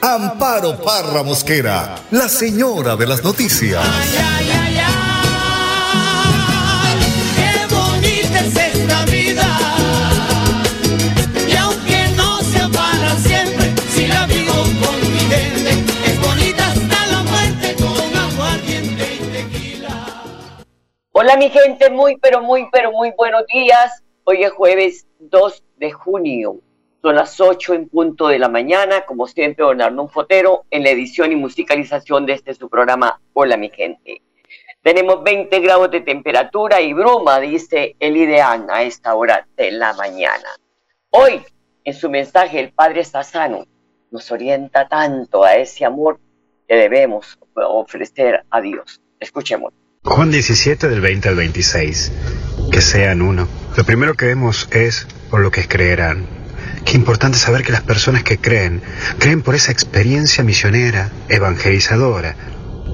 Amparo Parra Mosquera, la señora de las noticias. Ay, ay, ay, ay, qué bonita es esta vida. Y aunque no sea para siempre, si la vivo con mi gente, es bonita hasta la muerte con aguardiente y tequila. Hola mi gente, muy pero muy pero muy buenos días. Hoy es jueves 2 de junio. Son las 8 en punto de la mañana, como siempre, don Arnón Fotero en la edición y musicalización de este su programa Hola mi gente. Tenemos 20 grados de temperatura y bruma, dice el ideal a esta hora de la mañana. Hoy, en su mensaje, el Padre Sassano nos orienta tanto a ese amor que debemos ofrecer a Dios. Escuchemos. Juan 17 del 20 al 26. Que sean uno. Lo primero que vemos es por lo que creerán. Qué importante saber que las personas que creen, creen por esa experiencia misionera, evangelizadora,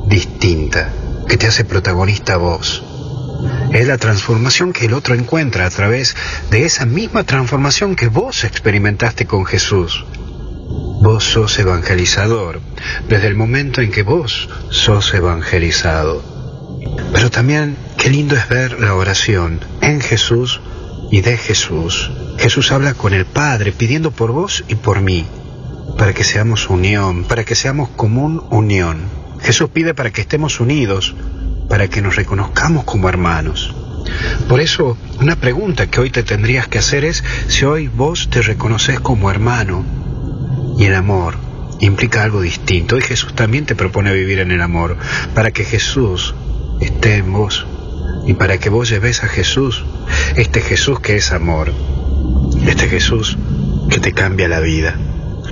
distinta, que te hace protagonista vos. Es la transformación que el otro encuentra a través de esa misma transformación que vos experimentaste con Jesús. Vos sos evangelizador desde el momento en que vos sos evangelizado. Pero también qué lindo es ver la oración en Jesús y de Jesús. Jesús habla con el Padre pidiendo por vos y por mí, para que seamos unión, para que seamos común unión. Jesús pide para que estemos unidos, para que nos reconozcamos como hermanos. Por eso, una pregunta que hoy te tendrías que hacer es si hoy vos te reconoces como hermano. Y el amor implica algo distinto. Y Jesús también te propone vivir en el amor, para que Jesús esté en vos y para que vos lleves a Jesús, este Jesús que es amor, este Jesús que te cambia la vida,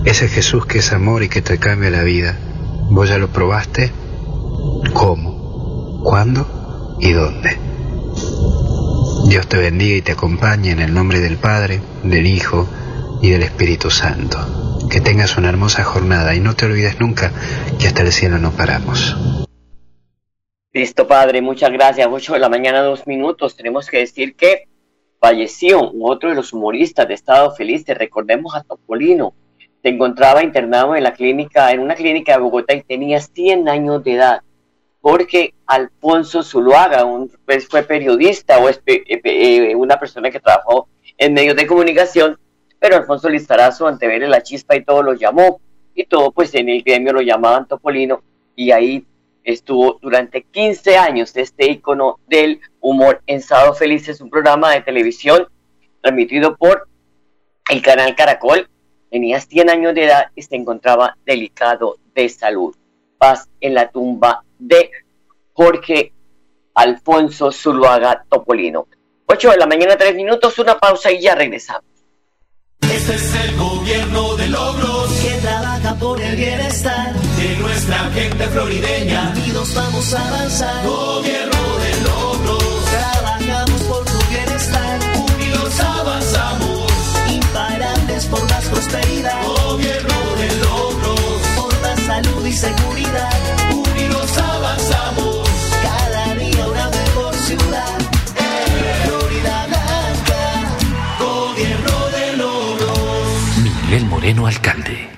ese Jesús que es amor y que te cambia la vida. ¿Vos ya lo probaste? ¿Cómo? ¿Cuándo? ¿Y dónde? Dios te bendiga y te acompañe en el nombre del Padre, del Hijo y del Espíritu Santo. Que tengas una hermosa jornada y no te olvides nunca que hasta el cielo no paramos. Listo, padre, muchas gracias. 8 de la mañana, dos minutos. Tenemos que decir que falleció otro de los humoristas de Estado Feliz. Te recordemos a Topolino. Se encontraba internado en la clínica, en una clínica de Bogotá y tenía 100 años de edad. Porque Alfonso Zuluaga, un, pues, fue periodista o eh, eh, una persona que trabajó en medios de comunicación, pero Alfonso Lizarazo, ante verle la chispa y todo, lo llamó. Y todo, pues en el gremio lo llamaban Topolino. Y ahí estuvo durante 15 años este icono del humor en Sábado Feliz. Es un programa de televisión transmitido por el canal Caracol. Tenía 100 años de edad y se encontraba delicado de salud. Paz en la tumba de Jorge Alfonso Zuluaga Topolino. 8 de la mañana, 3 minutos, una pausa y ya regresamos. Este es el gobierno de logros que trabaja por el bienestar. De nuestra gente florideña. Unidos vamos a avanzar. Gobierno de logros, Trabajamos por tu bienestar. unidos avanzamos. Imparables por más prosperidad. Gobierno de logros, Por más salud y seguridad. unidos avanzamos. Cada día una mejor ciudad. Florida Blanca. Gobierno de logros. Miguel Moreno, alcalde.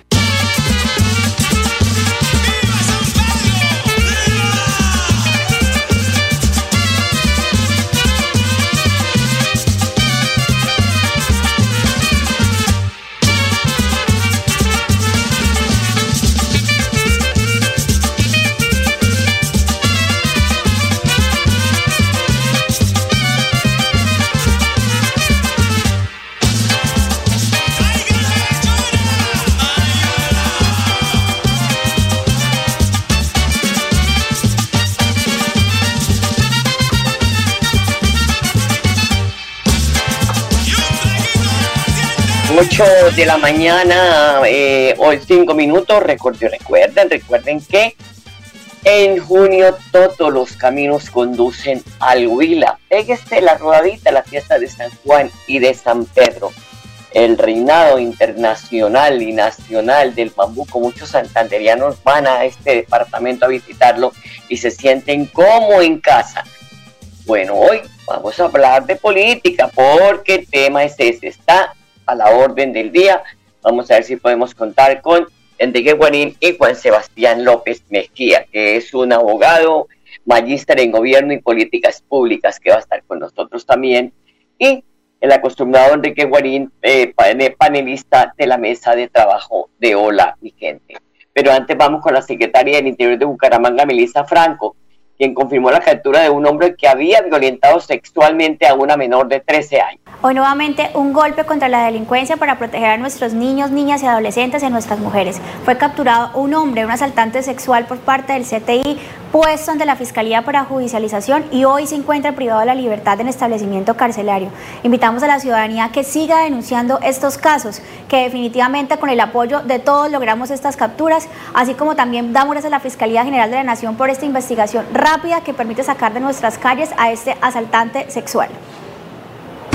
8 de la mañana, eh, hoy 5 minutos. Recuerden, recuerden, recuerden que en junio todos los caminos conducen al Huila. Pégese la rodadita, la fiesta de San Juan y de San Pedro. El reinado internacional y nacional del bambuco. Muchos santanderianos van a este departamento a visitarlo y se sienten como en casa. Bueno, hoy vamos a hablar de política porque el tema es ese. Está a la orden del día. Vamos a ver si podemos contar con Enrique Guarín y Juan Sebastián López Mejía, que es un abogado, magíster en gobierno y políticas públicas, que va a estar con nosotros también. Y el acostumbrado Enrique Guarín, eh, panelista de la mesa de trabajo de Hola, mi gente. Pero antes vamos con la secretaria del Interior de Bucaramanga, Melissa Franco, quien confirmó la captura de un hombre que había violentado sexualmente a una menor de 13 años. Hoy nuevamente un golpe contra la delincuencia para proteger a nuestros niños, niñas y adolescentes y a nuestras mujeres. Fue capturado un hombre, un asaltante sexual por parte del CTI, puesto ante la Fiscalía para judicialización y hoy se encuentra privado de la libertad en establecimiento carcelario. Invitamos a la ciudadanía que siga denunciando estos casos, que definitivamente con el apoyo de todos logramos estas capturas, así como también damos gracias a la Fiscalía General de la Nación por esta investigación rápida que permite sacar de nuestras calles a este asaltante sexual.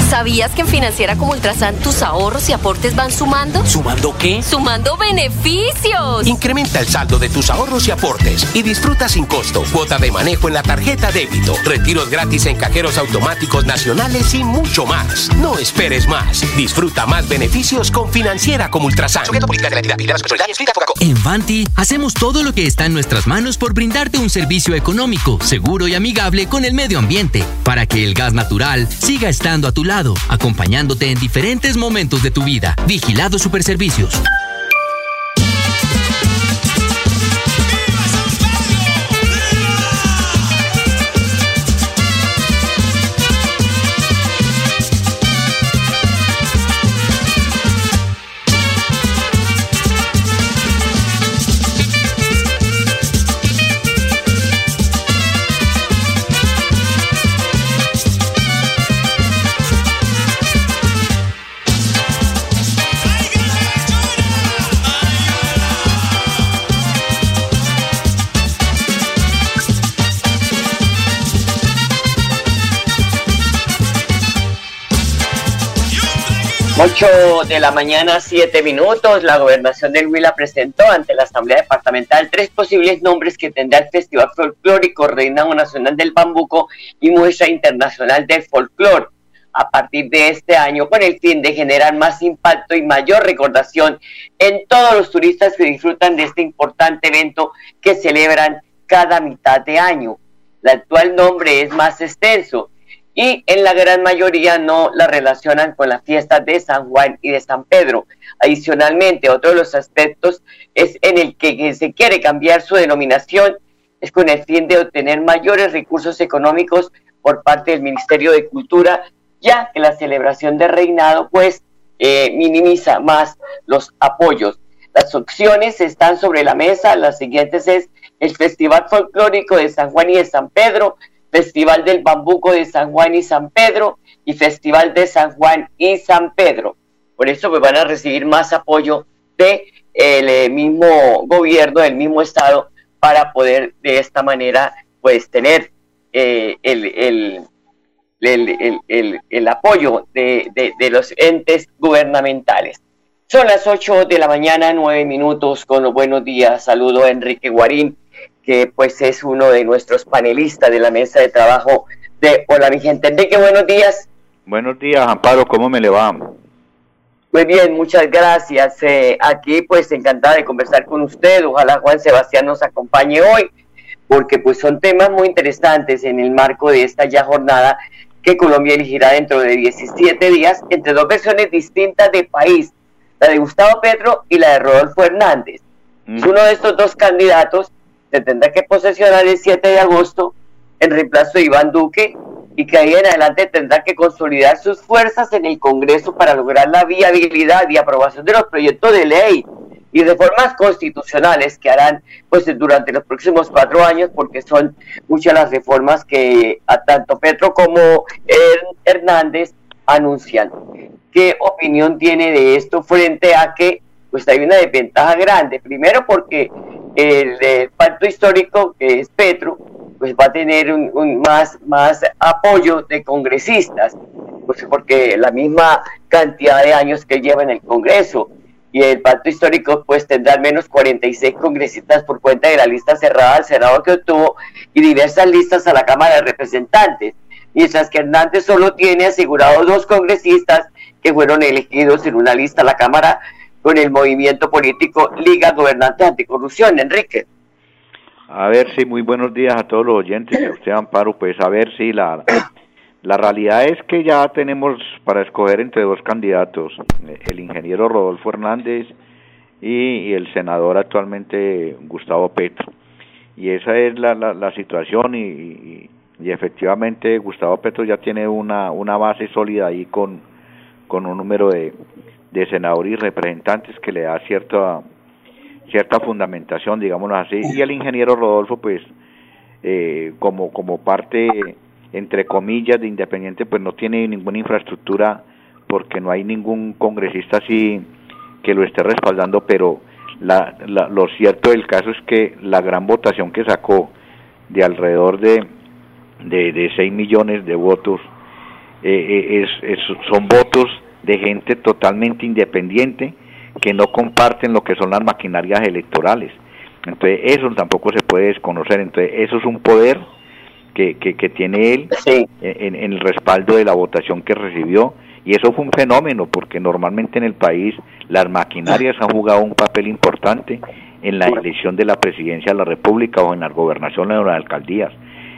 ¿Sabías que en Financiera como Ultrasan tus ahorros y aportes van sumando? ¿Sumando qué? ¡Sumando beneficios! Incrementa el saldo de tus ahorros y aportes y disfruta sin costo cuota de manejo en la tarjeta débito, retiros gratis en cajeros automáticos nacionales y mucho más. No esperes más. Disfruta más beneficios con Financiera como Ultrasan. En Vanti hacemos todo lo que está en nuestras manos por brindarte un servicio económico, seguro y amigable con el medio ambiente, para que el gas natural siga estando a tu lado acompañándote en diferentes momentos de tu vida. Vigilado Superservicios. De la mañana, 7 minutos, la gobernación del Huila presentó ante la Asamblea Departamental tres posibles nombres que tendrá el Festival Folclórico Reinado Nacional del Bambuco y Muestra Internacional del Folclore a partir de este año con el fin de generar más impacto y mayor recordación en todos los turistas que disfrutan de este importante evento que celebran cada mitad de año. El actual nombre es más extenso y en la gran mayoría no la relacionan con las fiestas de San Juan y de San Pedro. Adicionalmente, otro de los aspectos es en el que se quiere cambiar su denominación, es con el fin de obtener mayores recursos económicos por parte del Ministerio de Cultura, ya que la celebración de reinado pues eh, minimiza más los apoyos. Las opciones están sobre la mesa, las siguientes es el Festival Folclórico de San Juan y de San Pedro, Festival del Bambuco de San Juan y San Pedro y Festival de San Juan y San Pedro. Por eso pues, van a recibir más apoyo del de eh, mismo gobierno, del mismo estado, para poder de esta manera pues tener eh, el, el, el, el, apoyo de, de, los entes gubernamentales. Son las 8 de la mañana, 9 minutos, con los buenos días. Saludo a Enrique Guarín que pues es uno de nuestros panelistas de la mesa de trabajo de Hola mi gente. Enrique, buenos días. Buenos días, Amparo, ¿cómo me le va? Muy bien, muchas gracias. Eh, aquí pues encantada de conversar con usted. Ojalá Juan Sebastián nos acompañe hoy, porque pues son temas muy interesantes en el marco de esta ya jornada que Colombia elegirá dentro de 17 días entre dos versiones distintas de país, la de Gustavo Petro y la de Rodolfo Hernández. Es uno de estos dos candidatos se tendrá que posesionar el 7 de agosto en reemplazo de Iván Duque y que ahí en adelante tendrá que consolidar sus fuerzas en el Congreso para lograr la viabilidad y aprobación de los proyectos de ley y reformas constitucionales que harán pues durante los próximos cuatro años porque son muchas las reformas que a tanto Petro como Hernández anuncian. ¿qué opinión tiene de esto frente a que pues hay una desventaja grande? Primero porque el, pacto histórico que es Petro, pues va a tener un más, más apoyo de congresistas, pues porque la misma cantidad de años que lleva en el Congreso y el pacto histórico pues tendrá al menos 46 congresistas por cuenta de la lista cerrada al Senado que obtuvo y diversas listas a la Cámara de Representantes, mientras que Hernández solo tiene asegurados dos congresistas que fueron elegidos en una lista a la Cámara con el movimiento político Liga Gobernante Anticorrupción. Enrique. A ver, sí, muy buenos días a todos los oyentes a usted, Amparo. Pues a ver, sí, la, la realidad es que ya tenemos para escoger entre dos candidatos, el ingeniero Rodolfo Hernández y, el senador actualmente Gustavo Petro. Y esa es la, la, la situación y, y efectivamente Gustavo Petro ya tiene una, una base sólida ahí con, con un número de, de senadores y representantes que le da cierta cierta fundamentación, digámoslo así, y el ingeniero Rodolfo, pues, eh, como, como parte, entre comillas, de independiente, pues no tiene ninguna infraestructura porque no hay ningún congresista así que lo esté respaldando, pero la, la, lo cierto del caso es que la gran votación que sacó de alrededor de, de, de 6 millones de votos eh, es, es, son votos de gente totalmente independiente, que no comparten lo que son las maquinarias electorales. Entonces eso tampoco se puede desconocer. Entonces eso es un poder que, que, que tiene él Sí. en, en el respaldo de la votación que recibió. Y eso fue un fenómeno porque normalmente en el país las maquinarias han jugado un papel importante en la elección de la presidencia de la República o en la gobernación o en las alcaldías.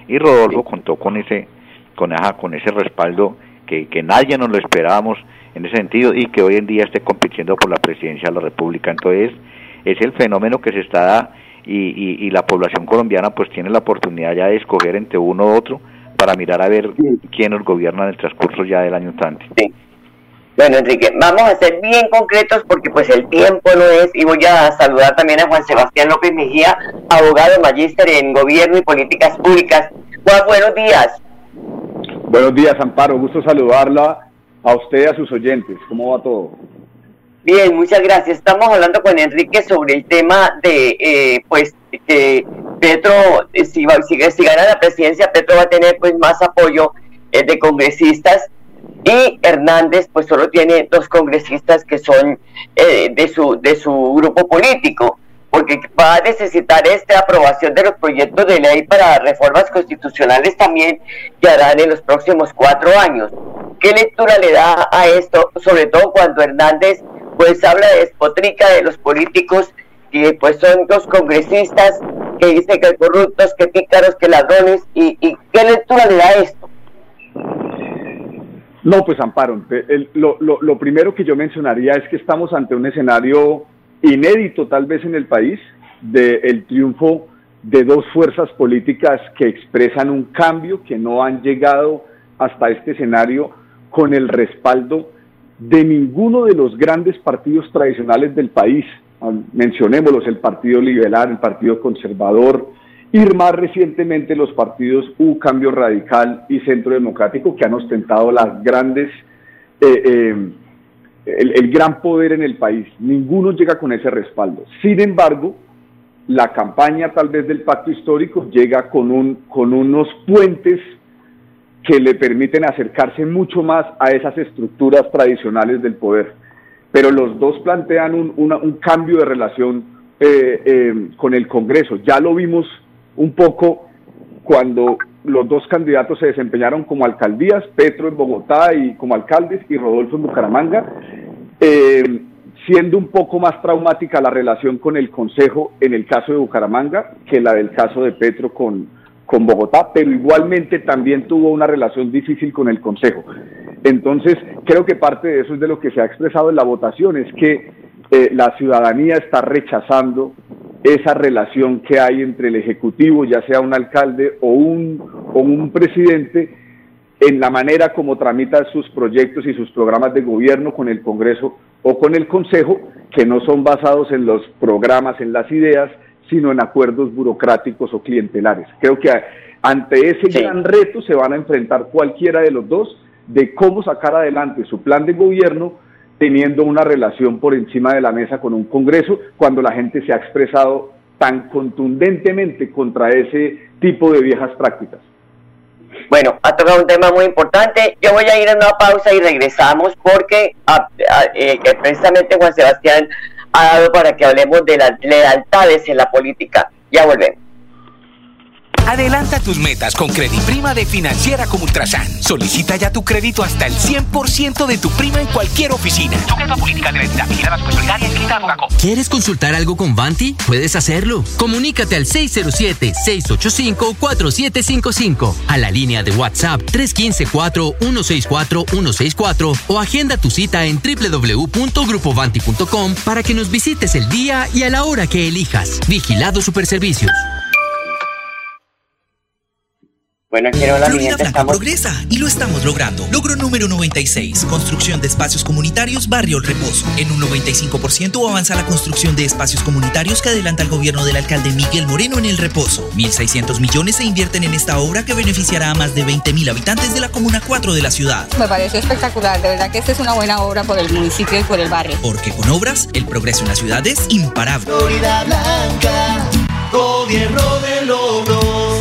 Y Rodolfo contó con ese, con, esa, con ese respaldo que, que nadie nos lo esperábamos en ese sentido y que hoy en día esté compitiendo por la presidencia de la República. Entonces, es el fenómeno que se está y, y, y la población colombiana pues tiene la oportunidad ya de escoger entre uno u otro para mirar a ver quién nos gobierna en el transcurso ya del año entrante. Sí. Bueno, Enrique, vamos a ser bien concretos porque pues el tiempo no es, y voy a saludar también a Juan Sebastián López Mejía, abogado magíster en Gobierno y Políticas Públicas. Juan, buenos días. Buenos días, Amparo. Gusto saludarla a usted y a sus oyentes. ¿Cómo va todo? Bien, muchas gracias. Estamos hablando con Enrique sobre el tema de, eh, pues, que Petro, eh, si, va, si, si, gana la presidencia, Petro va a tener pues más apoyo eh, de congresistas y Hernández pues solo tiene dos congresistas que son eh, de, su, de su grupo político, porque va a necesitar esta aprobación de los proyectos de ley para reformas constitucionales también que harán en los próximos cuatro años. ¿Qué lectura le da a esto, sobre todo cuando Hernández pues habla de despotrica de los políticos que pues son dos congresistas que dicen que corruptos, que pícaros, que ladrones y, y qué lectura le da esto? No, pues Amparo, el, lo, lo, primero que yo mencionaría es que estamos ante un escenario inédito tal vez en el país del de triunfo de dos fuerzas políticas que expresan un cambio, que no han llegado hasta este escenario con el respaldo de ninguno de los grandes partidos tradicionales del país. Mencionémoslos, el Partido Liberal, el Partido Conservador, ir más recientemente los partidos U, Cambio Radical y Centro Democrático, que han ostentado las grandes, eh, eh, el, gran poder en el país. Ninguno llega con ese respaldo. Sin embargo, la campaña tal vez del pacto histórico llega con, un, con unos puentes que le permiten acercarse mucho más a esas estructuras tradicionales del poder. Pero los dos plantean un, un cambio de relación eh, eh, con el Congreso. Ya lo vimos un poco cuando los dos candidatos se desempeñaron como alcaldías, Petro en Bogotá y como alcaldes y Rodolfo en Bucaramanga, eh, siendo un poco más traumática la relación con el Consejo en el caso de Bucaramanga que la del caso de Petro con, con Bogotá, pero igualmente también tuvo una relación difícil con el Consejo. Entonces, creo que parte de eso es de lo que se ha expresado en la votación, es que eh, la ciudadanía está rechazando esa relación que hay entre el Ejecutivo, ya sea un alcalde o un, o un presidente, en la manera como tramita sus proyectos y sus programas de gobierno con el Congreso o con el Consejo, que no son basados en los programas, en las ideas, sino en acuerdos burocráticos o clientelares. Creo que ante ese sí. gran reto se van a enfrentar cualquiera de los dos, de cómo sacar adelante su plan de gobierno teniendo una relación por encima de la mesa con un Congreso cuando la gente se ha expresado tan contundentemente contra ese tipo de viejas prácticas. Bueno, ha tocado un tema muy importante. Yo voy a ir a una pausa y regresamos porque ah, ah, eh, precisamente Juan Sebastián ha dado para que hablemos de las lealtades en la política. Ya volvemos. Adelanta tus metas con Prima de Financiera como Ultrasan. Solicita ya tu crédito hasta el 100% de tu prima en cualquier oficina. A política de la ¿Quieres consultar algo con Vanti? Puedes hacerlo. Comunícate al 607-685-4755, a la línea de WhatsApp 315-4164-164 o agenda tu cita en www.grupovanti.com para que nos visites el día y a la hora que elijas. Vigilado Superservicios. Bueno, quiero la Florida Blanca progresa y lo estamos logrando. Logro número 96, construcción de espacios comunitarios Barrio El Reposo. En un 95% avanza la construcción de espacios comunitarios que adelanta el gobierno del alcalde Miguel Moreno en El Reposo. 1.600 millones se invierten en esta obra que beneficiará a más de 20.000 habitantes de la Comuna 4 de la ciudad. Me parece espectacular, de verdad que esta es una buena obra por el municipio y por el barrio. Porque con obras, el progreso en la ciudad es imparable. Florida Blanca, gobierno de logros.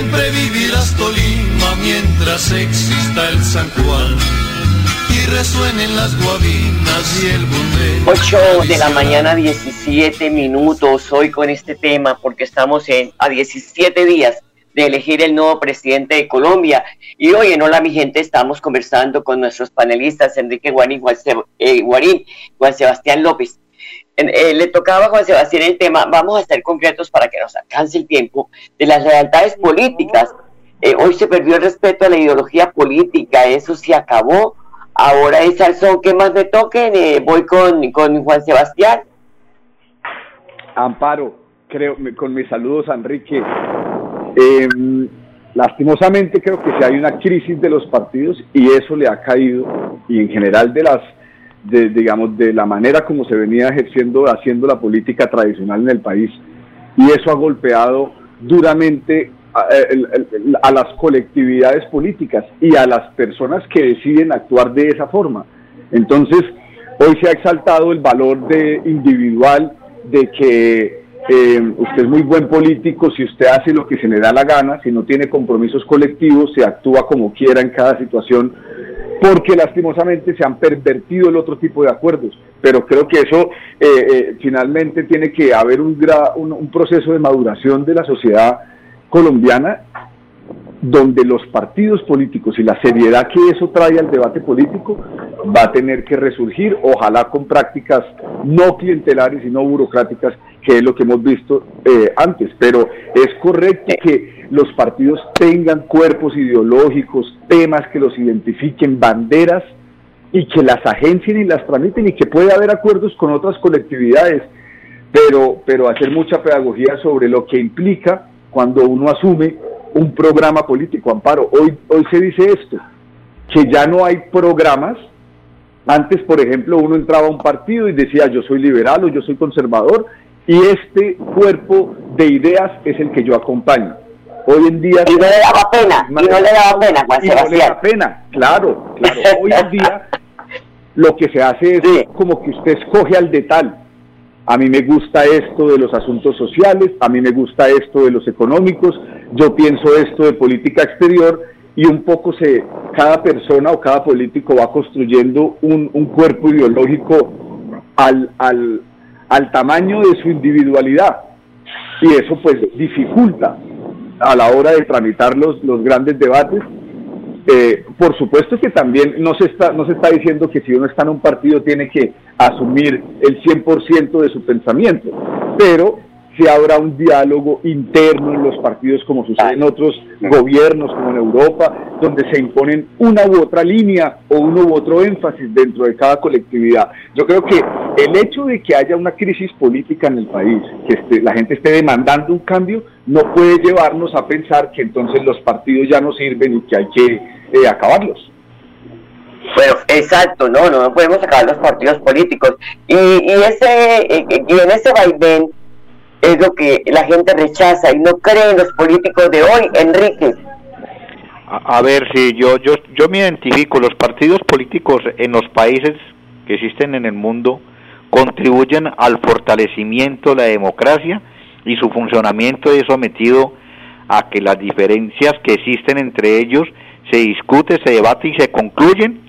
Siempre vivirás Tolima mientras exista el San Juan y resuenen las guabinas y el bunde. 8 de la mañana, 17 minutos hoy con este tema porque estamos en, a 17 días de elegir el nuevo presidente de Colombia. Y hoy en Hola mi gente estamos conversando con nuestros panelistas Enrique Guarín, Juan, eh, Guarín, Juan Sebastián López eh, le tocaba a Juan Sebastián el tema, vamos a ser concretos para que nos alcance el tiempo, de las lealtades políticas. Eh, hoy se perdió el respeto a la ideología política, eso se acabó. Ahora es al son que más me toquen, eh, voy con, con Juan Sebastián. Amparo, creo, con mis saludos a Enrique. Em, lastimosamente creo que si hay una crisis de los partidos y eso le ha caído, y en general de las de, digamos, de la manera como se venía ejerciendo, haciendo la política tradicional en el país. Y eso ha golpeado duramente a, a, las colectividades políticas y a las personas que deciden actuar de esa forma. Entonces, hoy se ha exaltado el valor de individual de que eh, usted es muy buen político si usted hace lo que se le da la gana, si no tiene compromisos colectivos, se actúa como quiera en cada situación porque lastimosamente se han pervertido el otro tipo de acuerdos. Pero creo que eso eh, eh, finalmente tiene que haber un, un, proceso de maduración de la sociedad colombiana donde los partidos políticos y la seriedad que eso trae al debate político va a tener que resurgir, ojalá con prácticas no clientelares y no burocráticas, que es lo que hemos visto eh, antes. Pero es correcto que los partidos tengan cuerpos ideológicos, temas que los identifiquen, banderas, y que las agencien y las tramiten y que pueda haber acuerdos con otras colectividades, pero, pero hacer mucha pedagogía sobre lo que implica cuando uno asume un programa político. Amparo, hoy, hoy se dice esto, que ya no hay programas. Antes, por ejemplo, uno entraba a un partido y decía yo soy liberal o yo soy conservador y este cuerpo de ideas es el que yo acompaño. Hoy en día... Y no le daba pena, y no le daba pena, Juan y no le da pena, claro, claro. Hoy en día lo que se hace es como que usted escoge al de tal. A mí me gusta esto de los asuntos sociales, a mí me gusta esto de los económicos, yo pienso esto de política exterior y un poco se, cada persona o cada político va construyendo un, un cuerpo ideológico al, al, al tamaño de su individualidad. Y eso pues dificulta a la hora de tramitar los, los grandes debates. Eh, por supuesto que también no se, está, no se está diciendo que si uno está en un partido tiene que asumir el 100% de su pensamiento, pero si habrá un diálogo interno en los partidos como sucede en otros gobiernos como en Europa, donde se imponen una u otra línea o uno u otro énfasis dentro de cada colectividad. Yo creo que el hecho de que haya una crisis política en el país, que la gente esté demandando un cambio, no puede llevarnos a pensar que entonces los partidos ya no sirven y que hay que eh, acabarlos. Bueno, exacto, no, no, podemos acabar los partidos políticos. Y, y ese, y en ese vaivén es lo que la gente rechaza y no cree en los políticos de hoy, Enrique. A, ver, si yo, yo, yo me identifico, los partidos políticos en los países que existen en el mundo contribuyen al fortalecimiento de la democracia y su funcionamiento es sometido a que las diferencias que existen entre ellos se discute, se debate y se concluyen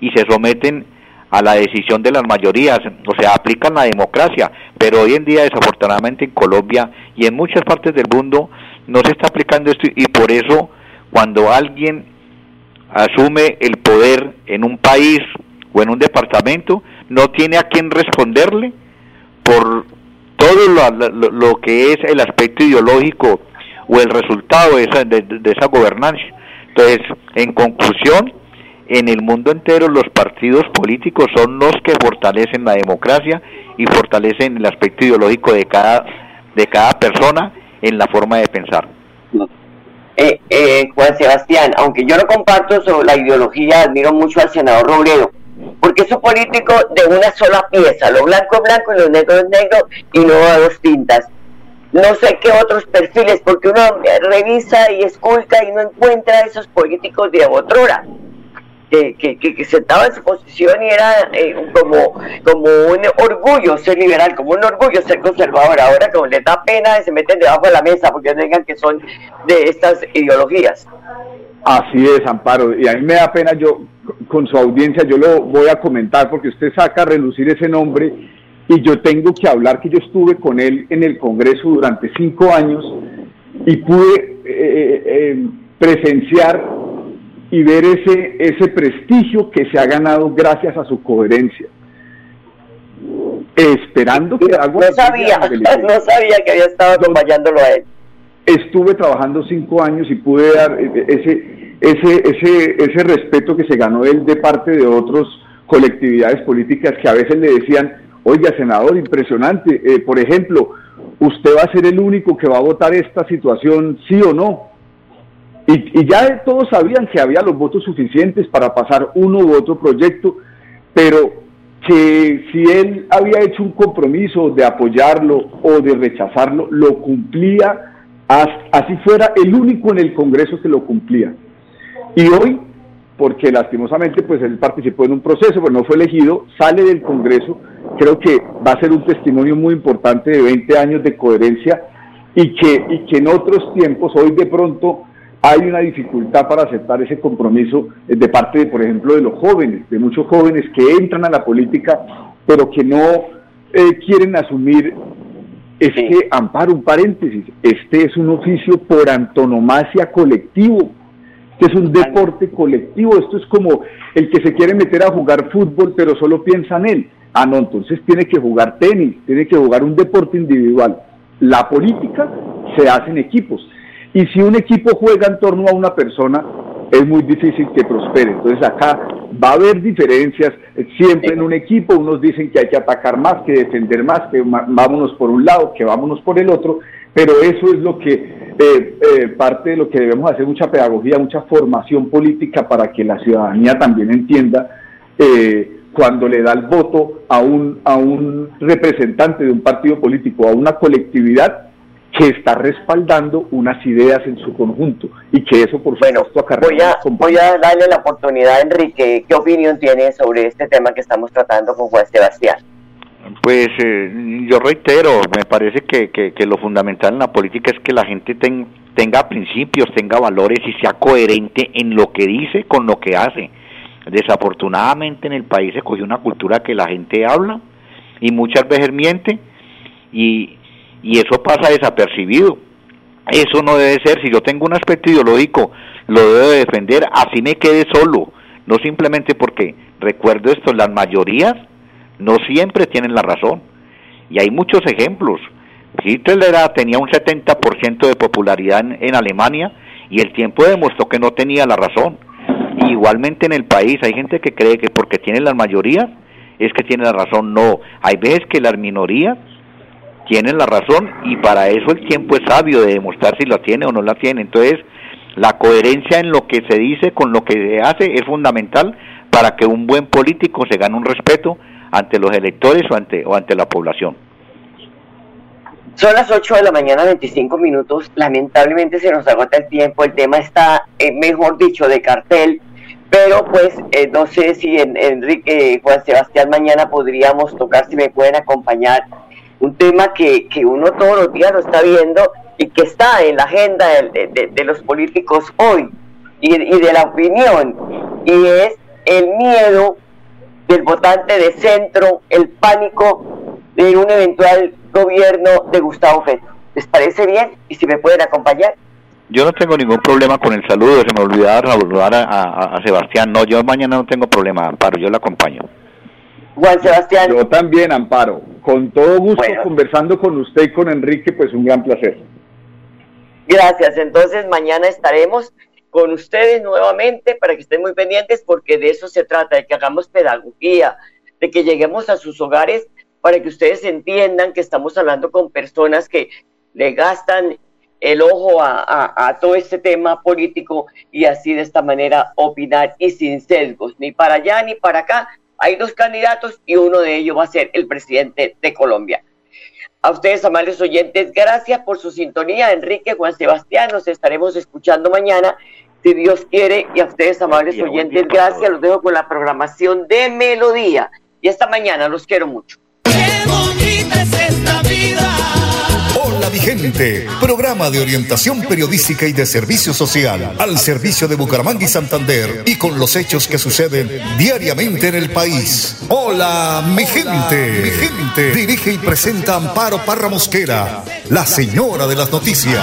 y se someten a la decisión de las mayorías, o sea, aplican la democracia, pero hoy en día desafortunadamente en Colombia y en muchas partes del mundo no se está aplicando esto y por eso cuando alguien asume el poder en un país o en un departamento, no tiene a quién responderle por todo lo, lo, que es el aspecto ideológico o el resultado de esa, de esa gobernancia. Entonces, en conclusión, en el mundo entero los partidos políticos son los que fortalecen la democracia y fortalecen el aspecto ideológico de cada de cada persona en la forma de pensar. Eh, eh, Juan Sebastián, aunque yo no comparto la ideología, admiro mucho al senador Robledo, porque es un político de una sola pieza, lo blanco es blanco y lo negro es negro y no a dos tintas. No sé qué otros perfiles, porque uno revisa y esculta y no encuentra esos políticos de otrora que, que, que, sentaba en su posición y era eh, como, como un orgullo ser liberal, como un orgullo ser conservador. Ahora como les da pena se meten debajo de la mesa porque no digan que son de estas ideologías. Así es, Amparo. Y a mí me da pena yo, con su audiencia, yo lo voy a comentar porque usted saca a relucir ese nombre y yo tengo que hablar que yo estuve con él en el Congreso durante cinco años y pude eh, eh, eh presenciar y ver ese, ese prestigio que se ha ganado gracias a su coherencia. Esperando que algo... No sabía, no sabía que había estado acompañándolo a él. Estuve trabajando cinco años y pude dar ese, ese, ese, ese respeto que se ganó él de parte de otras colectividades políticas que a veces le decían, oiga, senador, impresionante, eh, por ejemplo, usted va a ser el único que va a votar esta situación, sí o no. Y, ya todos sabían que había los votos suficientes para pasar uno u otro proyecto, pero que si él había hecho un compromiso de apoyarlo o de rechazarlo, lo cumplía, así fuera el único en el Congreso que lo cumplía. Y hoy, porque lastimosamente pues él participó en un proceso, pero no fue elegido, sale del Congreso, creo que va a ser un testimonio muy importante de 20 años de coherencia y que, y que en otros tiempos, hoy de pronto, hay una dificultad para aceptar ese compromiso eh, de parte, de, por ejemplo, de los jóvenes, de muchos jóvenes que entran a la política, pero que no eh, quieren asumir este amparo, un paréntesis, este es un oficio por antonomasia colectivo, este es un deporte colectivo, esto es como el que se quiere meter a jugar fútbol pero solo piensa en él. Ah, no, entonces tiene que jugar tenis, tiene que jugar un deporte individual. La política se hace en equipos. Y si un equipo juega en torno a una persona, es muy difícil que prospere. Entonces acá va a haber diferencias siempre en un equipo. Unos dicen que hay que atacar más, que defender más, que vámonos por un lado, que vámonos por el otro. Pero eso es lo que eh, eh, parte de lo que debemos hacer, mucha pedagogía, mucha formación política para que la ciudadanía también entienda eh, cuando le da el voto a un, a un representante de un partido político, a una colectividad, que está respaldando unas ideas en su conjunto y que eso por supuesto voy a, voy a darle la oportunidad Enrique ¿qué opinión tiene sobre este tema que estamos tratando con Juan Sebastián? Pues eh, yo reitero, me parece que, que, lo fundamental en la política es que la gente tenga principios, tenga valores y sea coherente en lo que dice con lo que hace. Desafortunadamente en el país se cogió una cultura que la gente habla y muchas veces miente y, y eso pasa desapercibido. Eso no debe ser, si yo tengo un aspecto ideológico, lo debo defender, así me quede solo, no simplemente porque, recuerdo esto, las mayorías no siempre tienen la razón. Y hay muchos ejemplos. Hitler era, tenía un 70% de popularidad en, Alemania y el tiempo demostró que no tenía la razón. igualmente en el país hay gente que cree que porque tiene las mayorías es que tiene la razón. No, hay veces que las minorías tienen la razón y para eso el tiempo es sabio de demostrar si la tiene o no la tiene. Entonces, la coherencia en lo que se dice con lo que se hace es fundamental para que un buen político se gane un respeto ante los electores o ante, o ante la población. Son las 8 de la mañana, 25 minutos. Lamentablemente se nos agota el tiempo. El tema está, eh, mejor dicho, de cartel. Pero pues eh, no sé si Enrique, Juan Sebastián, mañana podríamos tocar, si me pueden acompañar. Un tema que, que uno todos los días lo está viendo y que está en la agenda de, de, los políticos hoy y, y de la opinión. Y es el miedo del votante de centro, el pánico de un eventual gobierno de Gustavo Petro. ¿Les parece bien? Y si me pueden acompañar. Yo no tengo ningún problema con el saludo, se me olvidaba saludar a, Sebastián. No, yo mañana no tengo problema, Amparo, yo le acompaño. Juan Sebastián. Yo también, Amparo. Con todo gusto conversando con usted y con Enrique, pues un gran placer. Gracias. Entonces, mañana estaremos con ustedes nuevamente para que estén muy pendientes porque de eso se trata, de que hagamos pedagogía, de que lleguemos a sus hogares para que ustedes entiendan que estamos hablando con personas que le gastan el ojo a, todo este tema político y así de esta manera opinar y sin sesgos, ni para allá ni para acá. Hay dos candidatos y uno de ellos va a ser el presidente de Colombia. A ustedes, amables oyentes, gracias por su sintonía. Enrique, Juan Sebastián, nos estaremos escuchando mañana, si Dios quiere. Y a ustedes, amables oyentes, gracias. Los dejo con la programación de Melodía. Y esta mañana los quiero mucho. Hola Vigente, programa de orientación periodística y de servicio social al servicio de Bucaramanga y Santander y con los hechos que suceden diariamente en el país. Hola mi gente, mi gente. Dirige y presenta Amparo Parra Mosquera, la señora de las noticias.